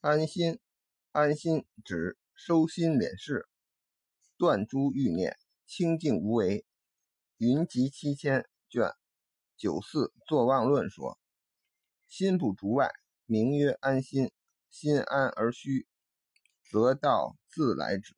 安心，安心指收心敛事，断诸欲念，清净无为。云集七千卷九四作望论说：心不逐外，名曰安心。心安而虚，则道自来止。